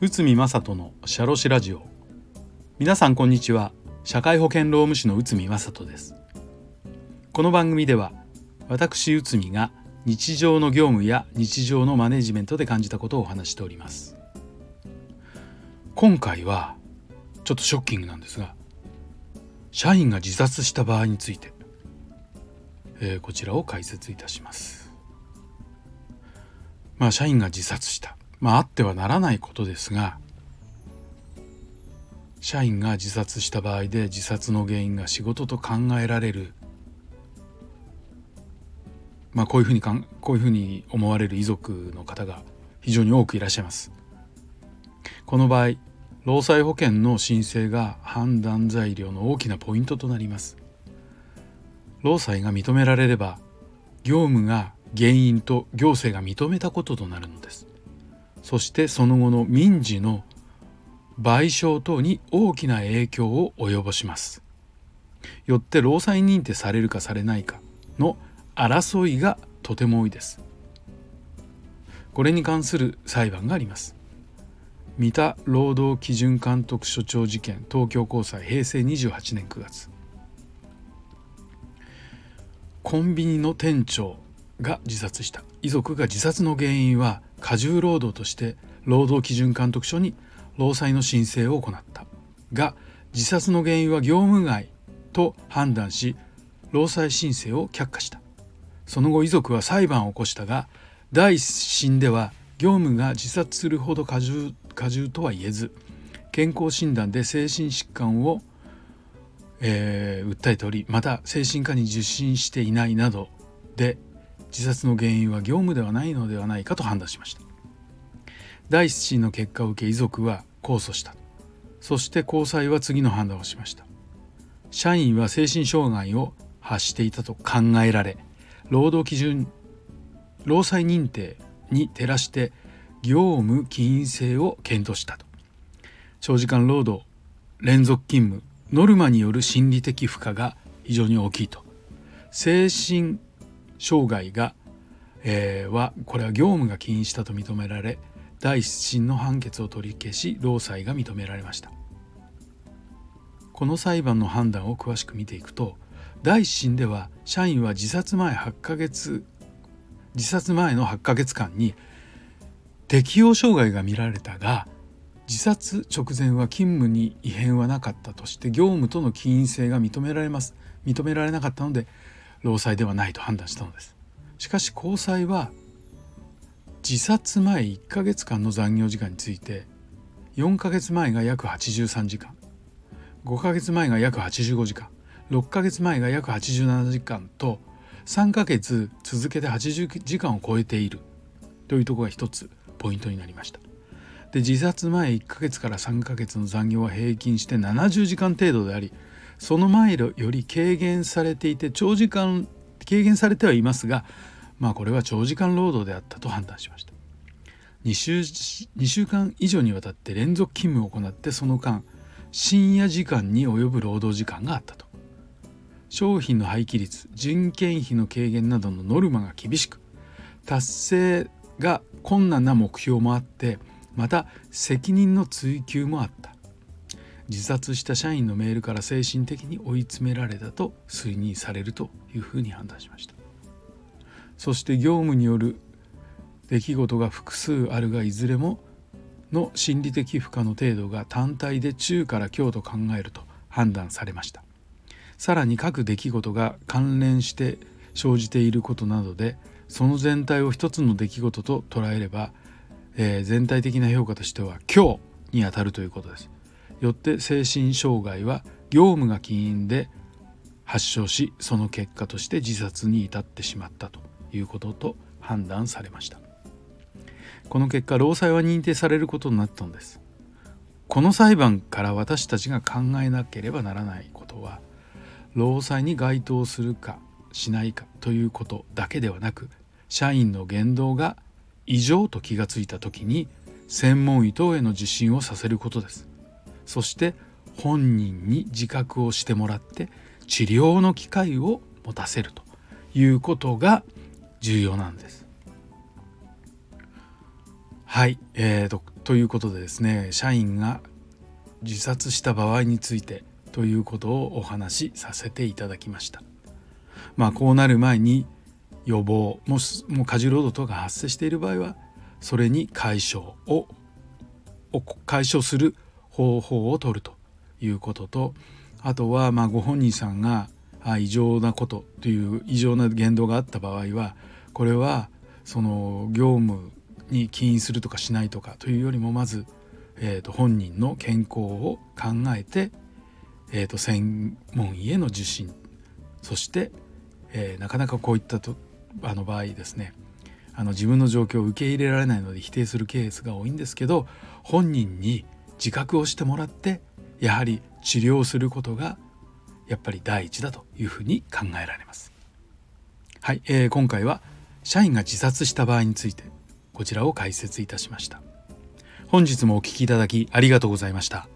内海正人のシャロシラジオ。皆さんこんにちは。社会保険労務士の内海正人です。この番組では私内海が日常の業務や日常のマネジメントで感じたことをお話しております。今回はちょっとショッキングなんですが社員が自殺した場合について、えー、こちらを解説いたします。まあ社員が自殺した。まああってはならないことですが社員が自殺した場合で自殺の原因が仕事と考えられる。まあこういうふうにかんこういうふうに思われる遺族の方が非常に多くいらっしゃいます。この場合労災保険の申請が判断材料の大きなポイントとなります。労災が認められれば業務が原因と行政が認めたこととなるのです。そしてその後の民事の賠償等に大きな影響を及ぼします。よって労災認定されるかされないかの争いがとても多いです。これに関する裁判があります。三田労働基準監督署長事件東京高裁平成28年9月。コンビニの店長が自殺した遺族が自殺の原因は過重労働として労働基準監督署に労災の申請を行った。が自殺の原因は業務外と判断し労災申請を却下した。その後遺族は裁判を起こしたが第一審では業務が自殺するほど過重過重とは言えず健康診断で精神疾患を、えー、訴えておりまた精神科に受診していないなどで自殺の原因は業務ではないのではないかと判断しました。第一審の結果を受け遺族は控訴した。そして高裁は次の判断をしました。社員は精神障害を発していたと考えられ労働基準労災認定に照らして業務起因性を検討したと。長時間労働連続勤務ノルマによる心理的負荷が非常に大きいと。精神障害が、えー、はこれは業務が起因したと認められ第一審の判決を取り消し労災が認められました。この裁判の判断を詳しく見ていくと第一審では社員は自殺前8ヶ月自殺前の8ヶ月間に適応障害が見られたが自殺直前は勤務に異変はなかったとして業務との起因性が認められます。認められなかったので労災ではないと判断したのです。しかし高裁は自殺前1ヶ月間の残業時間について4ヶ月前が約83時間5ヶ月前が約85時間6ヶ月前が約87時間と3ヶ月続けて80時間を超えているというところが一つポイントになりました。で自殺前1ヶ月から3ヶ月の残業は平均して70時間程度でありその前より軽減されていて長時間軽減されてはいますがまあこれは長時間労働であったと判断しました。2週 ,2 週間以上にわたって連続勤務を行ってその間深夜時間に及ぶ労働時間があったと。商品の廃棄率人件費の軽減などのノルマが厳しく達成が困難な目標もあってまた責任の追及もあった。自殺した社員のメールから精神的に追い詰められたと推認されるというふうに判断しました。そして業務による出来事が複数あるがいずれもの心理的負荷の程度が単体で中から強と考えると判断されました。さらに各出来事が関連して生じていることなどでその全体を一つの出来事と捉えれば、えー、全体的な評価としては強にあたるということです。よって精神障害は業務が起因で発症しその結果として自殺に至ってしまったということと判断されました。この結果労災は認定されることになったのです。この裁判から私たちが考えなければならないことは労災に該当するかしないかということだけではなく社員の言動が異常と気がついた時に専門医等への受診をさせることですそして本人に自覚をしてもらって治療の機会を持たせるということが重要なんです。はい、えーと、ということでですね社員が自殺した場合についてということをお話しさせていただきました。まあこうなる前に予防ももう過重労働等が発生している場合はそれに解消を解消する方法を取るということとあとはまご本人さんが異常なことという異常な言動があった場合はこれはその業務に起因するとかしないとかというよりもまず、えー、と本人の健康を考えて、えー、と専門医への受診。そして、えー、なかなかこういったとあの場合ですねあの自分の状況を受け入れられないので否定するケースが多いんですけど本人に自覚をしてもらってやはり治療することがやっぱり第一だというふうに考えられます。はい、えー、今回は社員が自殺した場合についてこちらを解説いたしました。本日もお聴きいただきありがとうございました。